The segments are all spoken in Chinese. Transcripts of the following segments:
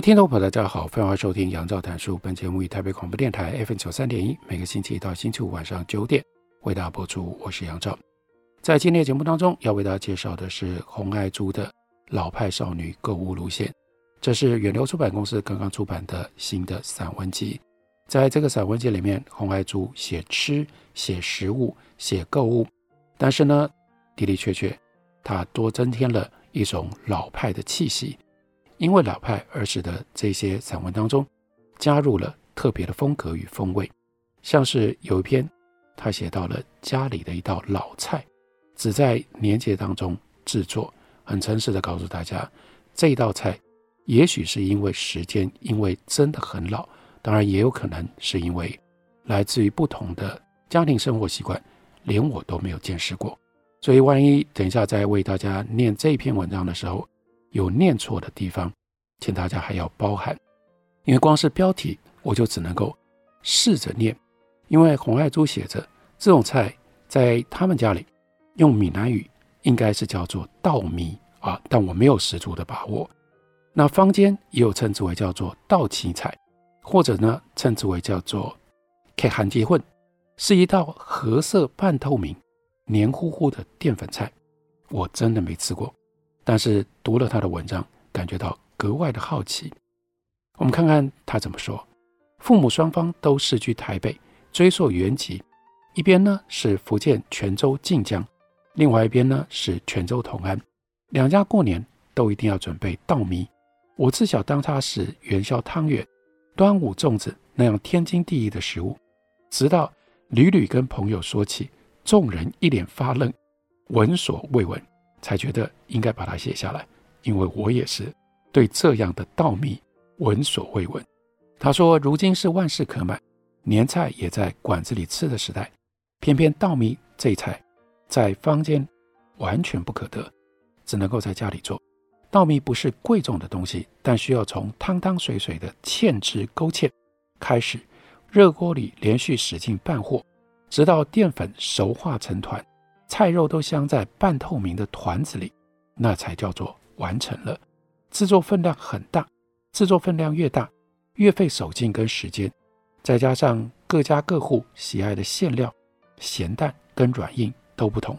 听众朋友，大家好，欢迎收听杨照谈书。本节目以台北广播电台 FM 九三点一，每个星期一到星期五晚上九点为大家播出。我是杨照。在今天的节目当中，要为大家介绍的是洪爱珠的《老派少女购物路线》，这是远流出版公司刚刚出版的新的散文集。在这个散文集里面，洪爱珠写吃、写食物、写购物，但是呢，的的确确，她多增添了一种老派的气息。因为老派而使得这些散文当中加入了特别的风格与风味，像是有一篇，他写到了家里的一道老菜，只在年节当中制作，很诚实的告诉大家，这道菜也许是因为时间，因为真的很老，当然也有可能是因为来自于不同的家庭生活习惯，连我都没有见识过，所以万一等一下在为大家念这篇文章的时候，有念错的地方，请大家还要包涵，因为光是标题我就只能够试着念。因为洪爱珠写着这种菜在他们家里用闽南语应该是叫做稻米啊，但我没有十足的把握。那坊间也有称之为叫做稻青菜，或者呢称之为叫做开韩结混，是一道褐色半透明、黏糊糊的淀粉菜。我真的没吃过。但是读了他的文章，感觉到格外的好奇。我们看看他怎么说：父母双方都世居台北，追溯原籍，一边呢是福建泉州晋江，另外一边呢是泉州同安。两家过年都一定要准备稻米。我自小当它是元宵汤圆、端午粽子那样天经地义的食物，直到屡屡跟朋友说起，众人一脸发愣，闻所未闻。才觉得应该把它写下来，因为我也是对这样的稻米闻所未闻。他说：“如今是万事可买，年菜也在馆子里吃的时代，偏偏稻米这一菜在坊间完全不可得，只能够在家里做。稻米不是贵重的东西，但需要从汤汤水水的芡汁勾芡开始，热锅里连续使劲拌和，直到淀粉熟化成团。”菜肉都镶在半透明的团子里，那才叫做完成了。制作分量很大，制作分量越大，越费手劲跟时间。再加上各家各户喜爱的馅料、咸淡跟软硬都不同，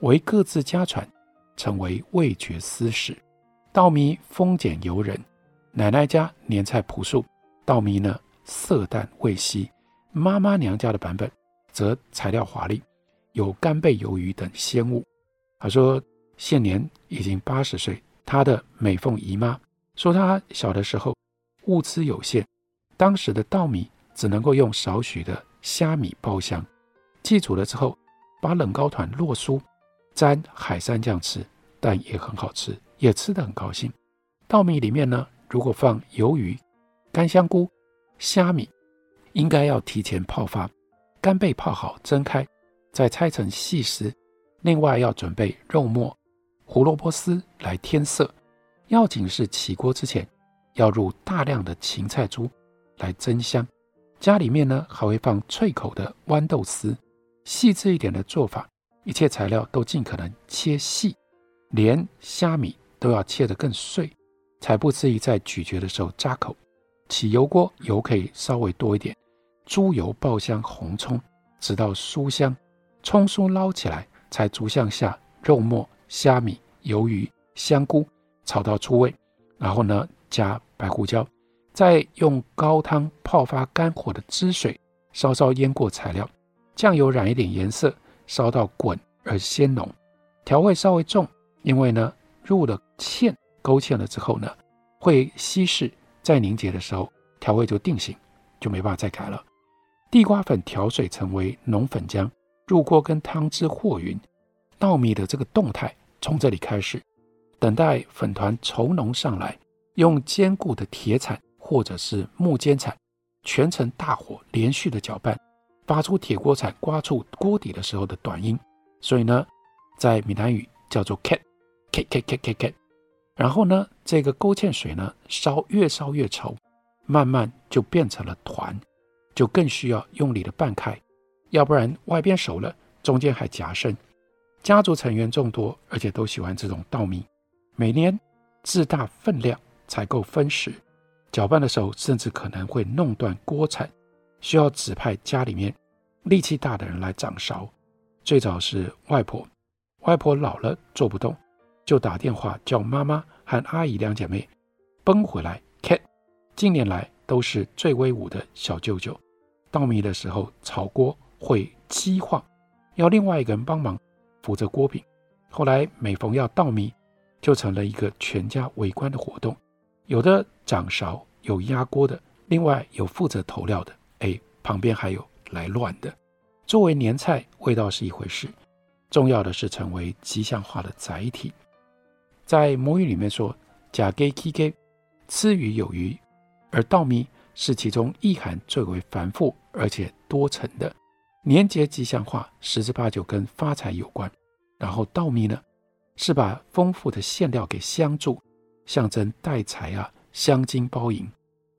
唯各自家传，成为味觉私事。稻米丰俭由人，奶奶家年菜朴素，稻米呢色淡味稀。妈妈娘家的版本则材料华丽。有干贝、鱿鱼等鲜物。他说现年已经八十岁，他的美凤姨妈说他小的时候物资有限，当时的稻米只能够用少许的虾米爆香，祭煮了之后，把冷糕团落酥，沾海山酱吃，但也很好吃，也吃得很高兴。稻米里面呢，如果放鱿鱼、干香菇、虾米，应该要提前泡发，干贝泡好蒸开。再拆成细丝，另外要准备肉末、胡萝卜丝来添色。要紧是起锅之前要入大量的芹菜珠来增香。家里面呢还会放脆口的豌豆丝。细致一点的做法，一切材料都尽可能切细，连虾米都要切得更碎，才不至于在咀嚼的时候扎口。起油锅油可以稍微多一点，猪油爆香红葱，直到酥香。葱酥捞起来，才逐项下肉末、虾米、鱿鱼、香菇，炒到出味。然后呢，加白胡椒，再用高汤泡发干火的汁水，稍稍腌过材料，酱油染一点颜色，烧到滚而鲜浓。调味稍微重，因为呢入了芡，勾芡了之后呢，会稀释，在凝结的时候调味就定型，就没办法再改了。地瓜粉调水成为浓粉浆。入锅跟汤汁和匀，稻米的这个动态从这里开始，等待粉团稠浓上来，用坚固的铁铲或者是木尖铲，全程大火连续的搅拌，发出铁锅铲刮触锅底的时候的短音。所以呢，在闽南语叫做 “cat cat cat cat cat cat”。然后呢，这个勾芡水呢，烧越烧越稠，慢慢就变成了团，就更需要用力的拌开，要不然外边熟了，中间还夹生。家族成员众多，而且都喜欢这种稻米，每年自大分量才够分食，搅拌的时候甚至可能会弄断锅铲，需要指派家里面力气大的人来掌勺。最早是外婆，外婆老了做不动。就打电话叫妈妈和阿姨两姐妹奔回来。Cat 近年来都是最威武的小舅舅。稻米的时候炒锅会激晃，要另外一个人帮忙扶着锅柄。后来每逢要稻米，就成了一个全家围观的活动。有的掌勺，有压锅的，另外有负责投料的。哎，旁边还有来乱的。作为年菜，味道是一回事，重要的是成为吉祥话的载体。在母语里面说“甲给 K K”，吃鱼有鱼，而稻米是其中意涵最为繁复而且多层的。年节吉祥话十之八九跟发财有关。然后稻米呢，是把丰富的馅料给镶住，象征带财啊，香金包银；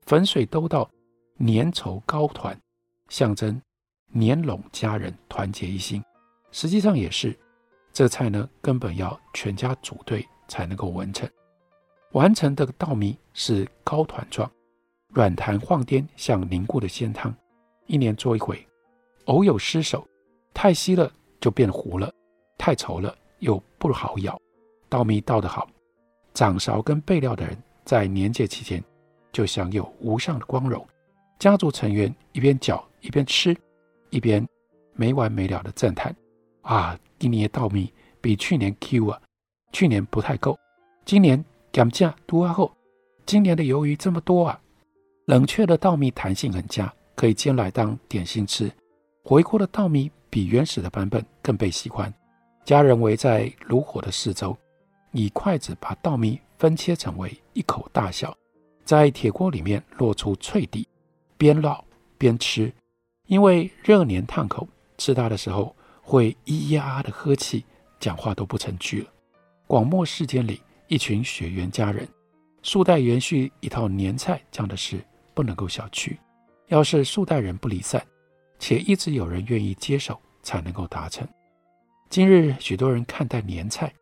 粉水兜到粘稠糕团，象征年拢家人团结一心。实际上也是，这菜呢，根本要全家组队。才能够完成。完成的稻米是糕团状，软弹晃颠，像凝固的鲜汤。一年做一回，偶有失手，太稀了就变糊了，太稠了又不好咬。稻米稻得好，掌勺跟备料的人在年节期间就享有无上的光荣。家族成员一边搅一边吃，一边没完没了的赞叹：啊，今年的稻米比去年 Q 啊！去年不太够，今年减价多啊后，今年的鱿鱼这么多啊！冷却的稻米弹性很佳，可以煎来当点心吃。回锅的稻米比原始的版本更被喜欢。家人围在炉火的四周，以筷子把稻米分切成为一口大小，在铁锅里面落出脆底，边烙边吃。因为热黏烫口，吃它的时候会咿咿呀的呵气，讲话都不成句了。广漠世间里，一群血缘家人，数代延续一套年菜，这样的事不能够小觑。要是数代人不离散，且一直有人愿意接手，才能够达成。今日许多人看待年菜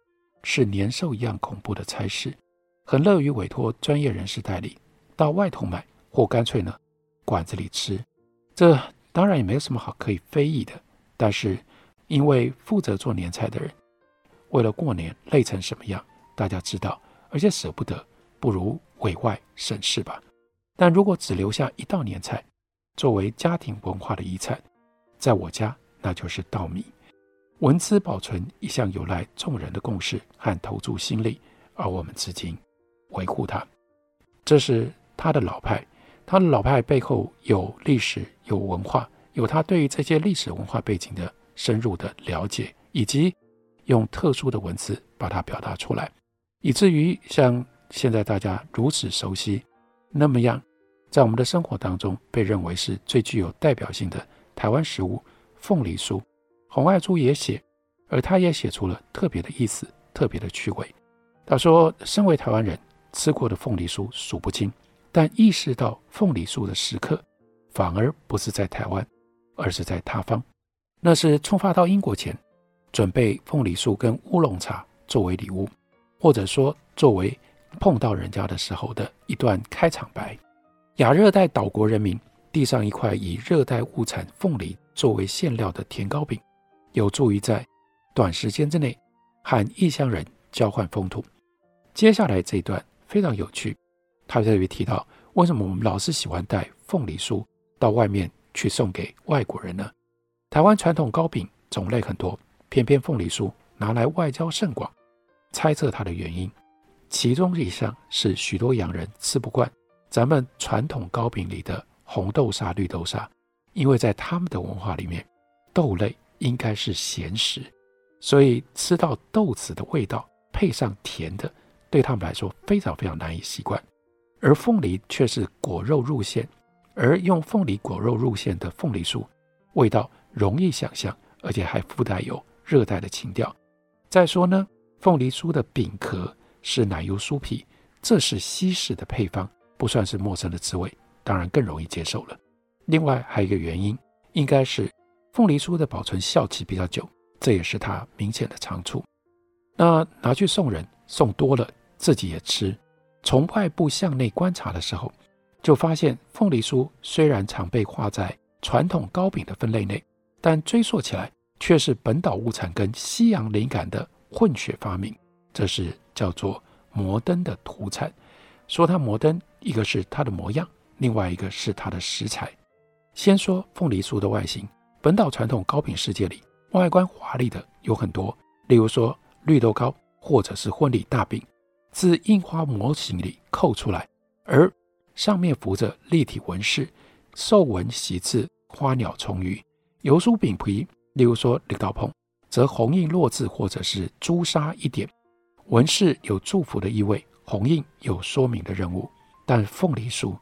是年兽一样恐怖的差事，很乐于委托专业人士代理，到外头买，或干脆呢馆子里吃。这当然也没有什么好可以非议的，但是因为负责做年菜的人。为了过年累成什么样，大家知道，而且舍不得，不如委外省事吧。但如果只留下一道年菜，作为家庭文化的遗产，在我家那就是稻米。文字保存一向有赖众人的共识和投注心力，而我们至今维护它。这是他的老派，他的老派背后有历史、有文化，有他对于这些历史文化背景的深入的了解，以及。用特殊的文字把它表达出来，以至于像现在大家如此熟悉，那么样，在我们的生活当中被认为是最具有代表性的台湾食物——凤梨酥。洪爱珠也写，而他也写出了特别的意思、特别的趣味。他说：“身为台湾人，吃过的凤梨酥数不清，但意识到凤梨酥的时刻，反而不是在台湾，而是在他方。那是出发到英国前。”准备凤梨酥跟乌龙茶作为礼物，或者说作为碰到人家的时候的一段开场白。亚热带岛国人民递上一块以热带物产凤梨作为馅料的甜糕饼，有助于在短时间之内和异乡人交换风土。接下来这一段非常有趣，他特别提到为什么我们老是喜欢带凤梨酥到外面去送给外国人呢？台湾传统糕饼种类很多。偏偏凤梨酥拿来外交甚广，猜测它的原因，其中一项是许多洋人吃不惯咱们传统糕饼里的红豆沙、绿豆沙，因为在他们的文化里面，豆类应该是咸食，所以吃到豆子的味道配上甜的，对他们来说非常非常难以习惯。而凤梨却是果肉入馅，而用凤梨果肉入馅的凤梨酥，味道容易想象，而且还附带有热带的情调。再说呢，凤梨酥的饼壳是奶油酥皮，这是西式的配方，不算是陌生的滋味，当然更容易接受了。另外还有一个原因，应该是凤梨酥的保存效期比较久，这也是它明显的长处。那拿去送人，送多了自己也吃。从外部向内观察的时候，就发现凤梨酥虽然常被划在传统糕饼的分类内，但追溯起来却是本岛物产跟西洋灵感的混血发明。这是叫做摩登的土产。说它摩登，一个是它的模样，另外一个是它的食材。先说凤梨酥的外形，本岛传统糕饼世界里，外观华丽的有很多，例如说绿豆糕或者是婚礼大饼。自印花模型里扣出来，而上面浮着立体纹饰，兽纹喜字花鸟虫鱼。油酥饼皮，例如说绿豆椪，则红印落字或者是朱砂一点，纹饰有祝福的意味，红印有说明的任务。但凤梨酥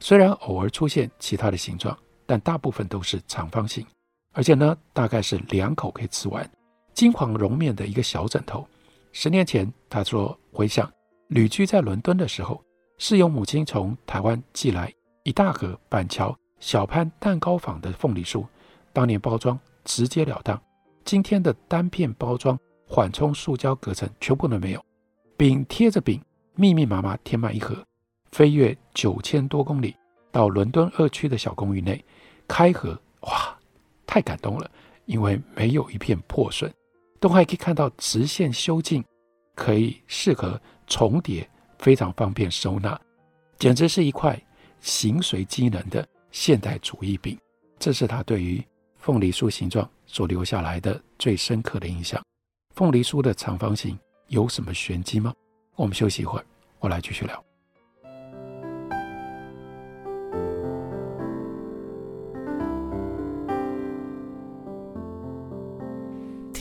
虽然偶尔出现其他的形状，但大部分都是长方形，而且呢，大概是两口可以吃完，金黄绒面的一个小枕头。十年前，他说回想旅居在伦敦的时候，是由母亲从台湾寄来一大盒板桥小潘蛋糕坊的凤梨酥，当年包装直截了当，今天的单片包装缓冲塑胶隔层全部都没有，饼贴着饼，密密麻麻填满一盒，飞越九千多公里到伦敦二区的小公寓内开盒，哇，太感动了，因为没有一片破损。都还可以看到直线修净，可以适合重叠，非常方便收纳，简直是一块形随机能的现代主义饼。这是他对于凤梨酥形状所留下来的最深刻的印象。凤梨酥的长方形有什么玄机吗？我们休息一会儿，我来继续聊。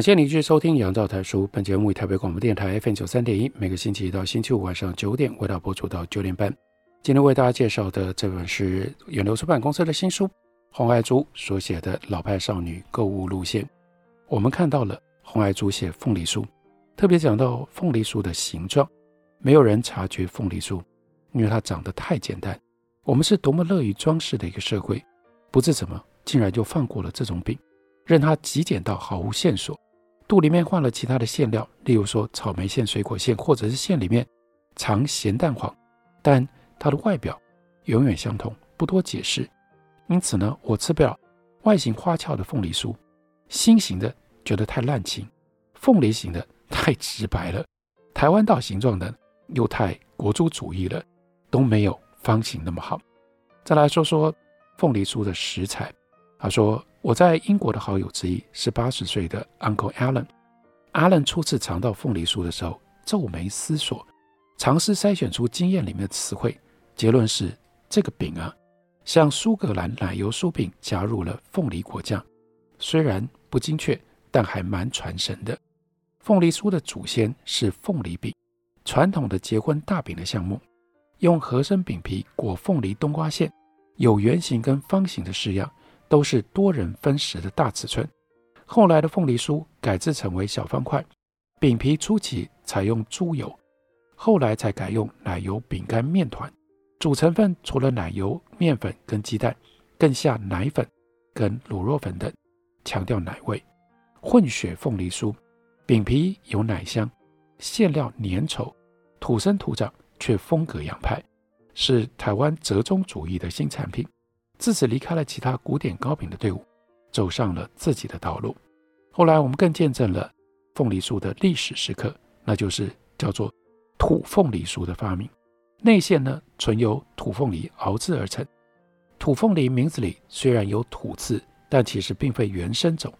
感谢您继续收听《杨照谈书》。本节目以台北广播电台 FM 九三点一，每个星期一到星期五晚上九点为大家播出到九点半。今天为大家介绍的这本是远流出版公司的新书，洪爱珠所写的《老派少女购物路线》。我们看到了洪爱珠写凤梨酥，特别讲到凤梨酥的形状，没有人察觉凤梨酥，因为它长得太简单。我们是多么乐于装饰的一个社会，不知怎么竟然就放过了这种饼。任它极简到毫无线索，肚里面换了其他的馅料，例如说草莓馅、水果馅，或者是馅里面藏咸蛋黄，但它的外表永远相同，不多解释。因此呢，我吃不了外形花俏的凤梨酥，心形的觉得太滥情，凤梨形的太直白了，台湾岛形状的又太国族主义了，都没有方形那么好。再来说说凤梨酥的食材，他说。我在英国的好友之一是八十岁的 Uncle Alan。Alan 初次尝到凤梨酥的时候，皱眉思索，尝试筛选出经验里面的词汇。结论是，这个饼啊，像苏格兰奶油酥饼加入了凤梨果酱，虽然不精确，但还蛮传神的。凤梨酥的祖先是凤梨饼，传统的结婚大饼的项目，用合生饼皮裹凤梨冬瓜馅，有圆形跟方形的式样。都是多人分食的大尺寸。后来的凤梨酥改制成为小方块，饼皮初期采用猪油，后来才改用奶油饼干面团。主成分除了奶油、面粉跟鸡蛋，更下奶粉跟卤肉粉等，强调奶味。混血凤梨酥，饼皮有奶香，馅料粘稠，土生土长却风格洋派，是台湾折中主义的新产品，自此离开了其他古典糕饼的队伍，走上了自己的道路。后来我们更见证了凤梨酥的历史时刻，那就是叫做土凤梨酥的发明。内馅呢，纯由土凤梨熬制而成。土凤梨名字里虽然有“土”字，但其实并非原生种，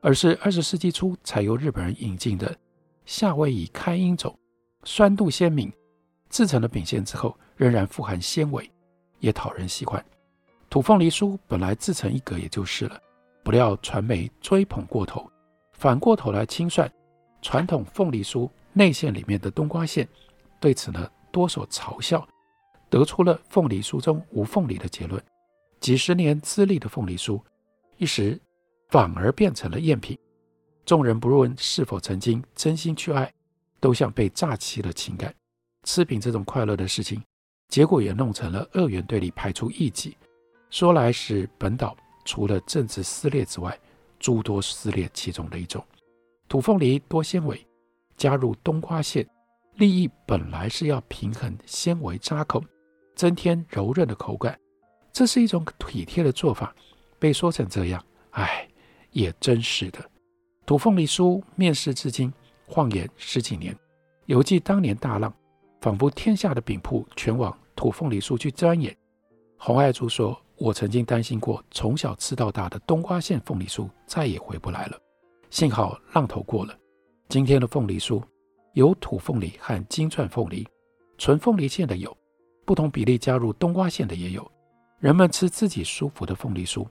而是二十世纪初才由日本人引进的夏威夷开音种，酸度鲜明，制成了饼馅之后仍然富含纤维，也讨人喜欢。土凤梨酥本来自成一格也就是了，不料传媒追捧过头，反过头来清算传统凤梨酥内馅里面的冬瓜馅，对此呢，多所嘲笑，得出了凤梨酥中无凤梨的结论。几十年资历的凤梨酥，一时反而变成了赝品。众人不论是否曾经真心去爱，都像被诈欺了情感。吃饼这种快乐的事情，结果也弄成了二元对立，排除异己。说来是本岛除了政治撕裂之外，诸多撕裂其中的一种。土凤梨多纤维，加入冬瓜馅。立意本来是要平衡纤维扎口，增添柔韧的口感，这是一种体贴的做法。被说成这样，哎，也真是的。土凤梨酥面世至今，晃眼十几年，犹记当年大浪，仿佛天下的饼铺全往土凤梨酥去钻研。洪爱珠说：“我曾经担心过，从小吃到大的冬瓜馅凤梨酥再也回不来了。幸好浪头过了，今天的凤梨酥。”有土凤梨和金钻凤梨，纯凤梨馅的有，不同比例加入冬瓜馅的也有。人们吃自己舒服的凤梨酥，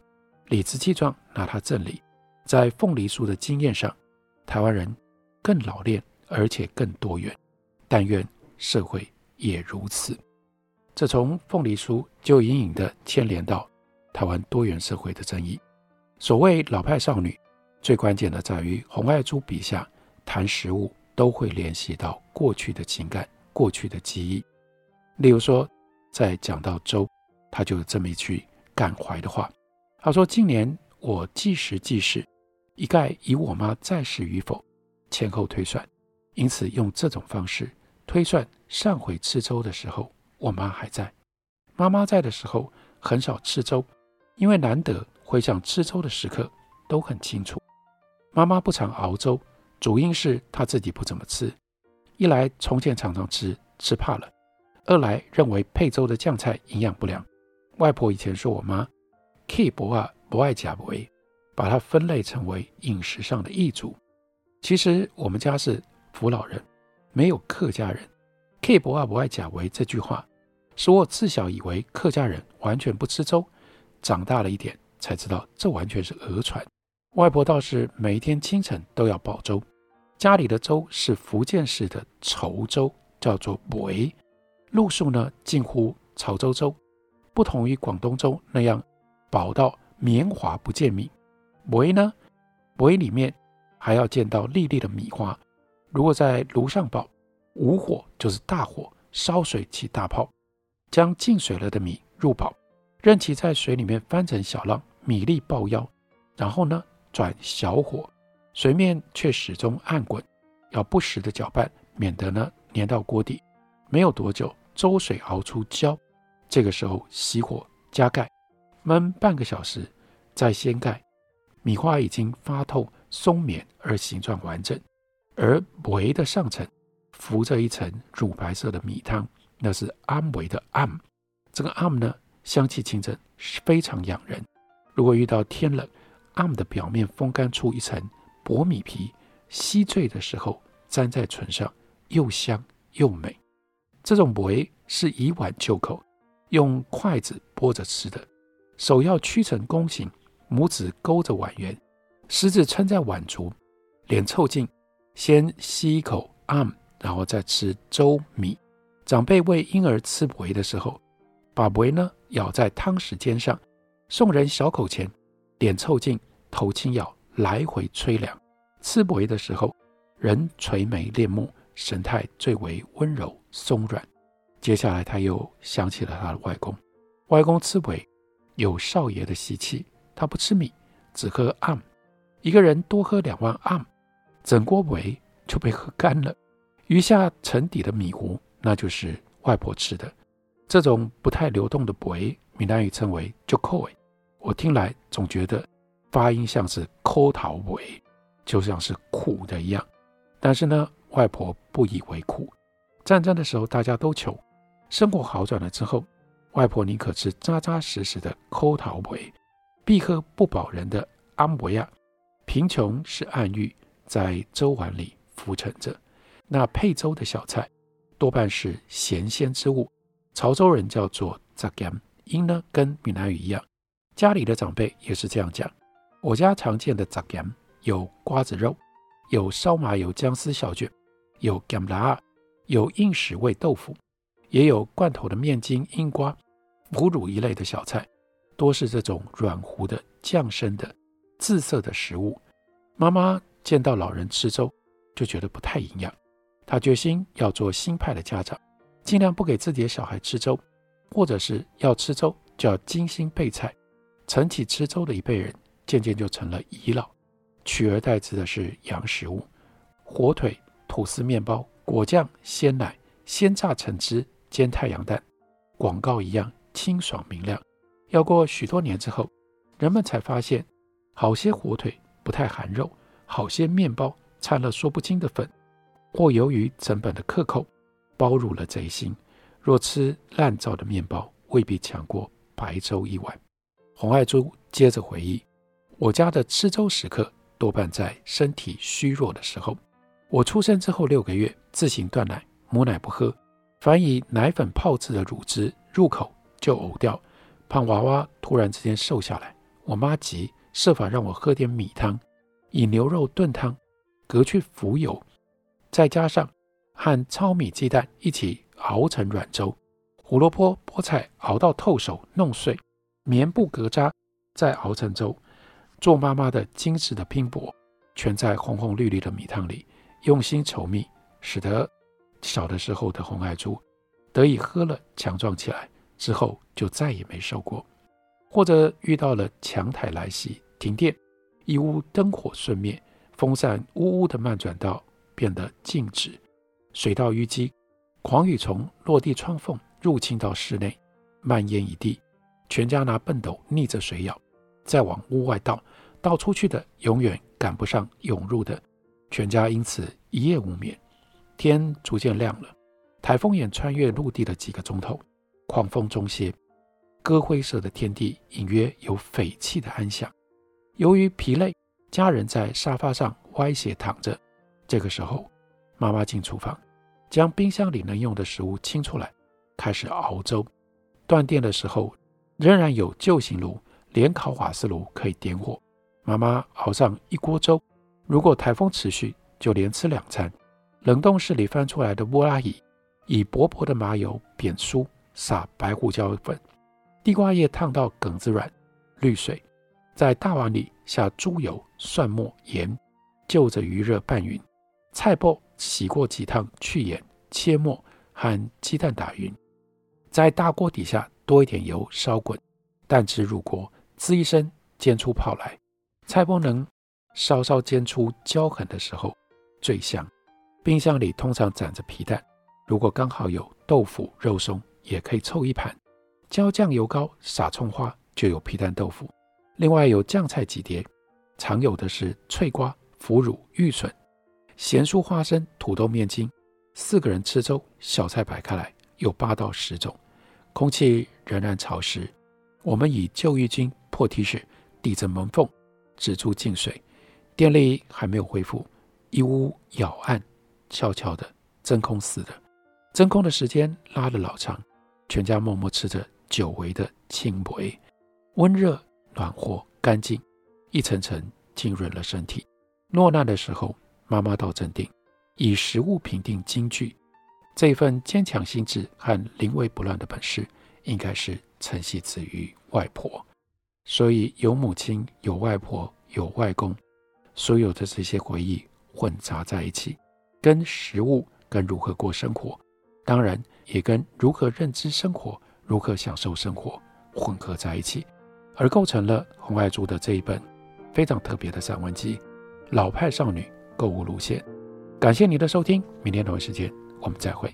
理直气壮拿它赠礼。在凤梨酥的经验上，台湾人更老练，而且更多元。但愿社会也如此。这从凤梨酥就隐隐地牵连到台湾多元社会的争议。所谓老派少女，最关键的在于洪爱珠笔下谈食物。都会联系到过去的情感、过去的记忆。例如说，在讲到粥，他就有这么一句感怀的话。他说：“今年我计时计事，一概以我妈在世与否前后推算，因此用这种方式推算上回吃粥的时候，我妈还在。妈妈在的时候很少吃粥，因为难得回想吃粥的时刻都很清楚。妈妈不常熬粥。”主因是她自己不怎么吃，一来从前常常吃，吃怕了；二来认为配粥的酱菜营养不良。外婆以前说我妈 K 不啊不爱假为，把它分类成为饮食上的异族。其实我们家是福老人，没有客家人。K 不啊不爱假为这句话，使我自小以为客家人完全不吃粥，长大了一点才知道这完全是讹传。外婆倒是每天清晨都要煲粥，家里的粥是福建式的稠粥，叫做“粿”，路数呢近乎潮州粥，不同于广东粥那样薄到绵滑不见米。粿呢，粿里面还要见到粒粒的米花。如果在炉上煲，无火就是大火烧水起大泡，将进水了的米入煲，任其在水里面翻成小浪，米粒爆腰，然后呢，转小火，水面却始终暗滚，要不时的搅拌，免得呢粘到锅底。没有多久，粥水熬出胶，这个时候熄火加盖，焖半个小时，再掀盖，米花已经发透松绵而形状完整，而粿的上层浮着一层乳白色的米汤，那是暗粿的暗。这个暗呢，香气清正，非常养人。如果遇到天冷，暗的表面风干出一层薄米皮，吸醉的时候粘在唇上，又香又美。这种粿是以碗就口，用筷子拨着吃的。手要屈成弓形，拇指勾着碗缘，食指撑在碗足，脸凑近，先吸一口暗，然后再吃粥米。长辈喂婴儿吃粿的时候，把粿呢舀在汤匙尖上，送人小口前。脸凑近，头轻咬，来回吹凉。吃粿的时候，人垂眉恋目，神态最为温柔松软。接下来，他又想起了他的外公。外公吃粿有少爷的习气，他不吃米，只喝暗。一个人多喝两碗暗，整锅粿就被喝干了。余下沉底的米糊，那就是外婆吃的。这种不太流动的“尾”，闽南语称为“就扣尾”。我听来总觉得发音像是“抠桃尾”，就像是苦的一样。但是呢，外婆不以为苦。战争的时候大家都穷，生活好转了之后，外婆宁可吃扎扎实实的抠桃尾，必喝不饱人的阿摩亚。贫穷是暗喻，在粥碗里浮沉着。那配粥的小菜多半是咸鲜之物，潮州人叫做杂咸，音呢跟闽南语一样。家里的长辈也是这样讲。我家常见的杂咸有瓜子肉，有烧麻油姜丝小卷，有咸辣，有硬屎味豆腐，也有罐头的面筋、英瓜、腐乳一类的小菜，多是这种软糊的、酱生的。自色的食物，妈妈见到老人吃粥，就觉得不太营养。他决心要做新派的家长，尽量不给自己的小孩吃粥，或者是要吃粥就要精心备菜。承起吃粥的一辈人，渐渐就成了遗老，取而代之的是洋食物：火腿、吐司、面包、果酱、鲜奶、鲜榨橙汁、煎太阳蛋，广告一样清爽明亮。要过许多年之后，人们才发现。好些火腿不太含肉，好些面包掺了说不清的粉，或由于成本的克扣，包入了贼心。若吃烂造的面包，未必强过白粥一碗。洪爱珠接着回忆，我家的吃粥时刻多半在身体虚弱的时候。我出生之后六个月，自行断奶，母奶不喝，凡以奶粉泡制的乳汁入口就呕掉。胖娃娃突然之间瘦下来，我妈急。设法让我喝点米汤，以牛肉炖汤，隔去浮油，再加上和糙米鸡蛋一起熬成软粥，胡萝卜、菠菜熬到透熟弄碎，棉布隔渣，再熬成粥。做妈妈的精致的拼搏，全在红红绿绿的米汤里，用心稠密，使得小的时候的红爱珠得以喝了强壮起来，之后就再也没瘦过，或者遇到了强台来袭。停电，一屋灯火瞬灭，风扇呜呜的慢转到变得静止，水到淤积，狂雨从落地窗缝入侵到室内，蔓延一地，全家拿畚斗逆着水舀，再往屋外倒，倒出去的永远赶不上涌入的，全家因此一夜无眠。天逐渐亮了，台风眼穿越陆地的几个钟头，狂风中歇，鸽灰色的天地隐约有匪气的安详。由于疲累，家人在沙发上歪斜躺着。这个时候，妈妈进厨房，将冰箱里能用的食物清出来，开始熬粥。断电的时候，仍然有旧型炉，连烤瓦斯炉可以点火。妈妈熬上一锅粥。如果台风持续，就连吃两餐。冷冻室里翻出来的乌拉椅，以薄薄的麻油扁酥，撒白胡椒粉，地瓜叶烫到梗子软，滤水。在大碗里下猪油、蒜末、盐，就着余热拌匀。菜脯洗过几趟去盐，切末和鸡蛋打匀。在大锅底下多一点油烧滚，蛋汁入锅，滋一声煎出泡来。菜脯能稍稍煎出焦痕的时候最香。冰箱里通常攒着皮蛋，如果刚好有豆腐、肉松，也可以凑一盘。浇酱油膏，撒葱花，就有皮蛋豆腐。另外有酱菜几碟，常有的是脆瓜、腐乳、玉笋、咸酥花生、土豆面筋。四个人吃粥，小菜摆开来有八到十种。空气仍然潮湿，我们以旧浴巾、破 T 恤抵着门缝，止住进水。电力还没有恢复，一屋杳暗，悄悄的，真空似的。真空的时间拉得老长，全家默默吃着久违的清馈，温热。暖和干净，一层层浸润了身体。落难的时候，妈妈倒镇定，以食物评定京剧。这份坚强心智和临危不乱的本事，应该是承袭自于外婆。所以有母亲，有外婆，有外公，所有的这些回忆混杂在一起，跟食物，跟如何过生活，当然也跟如何认知生活、如何享受生活混合在一起。而构成了洪爱珠的这一本非常特别的散文集《老派少女购物路线》。感谢你的收听，明天同一时间我们再会。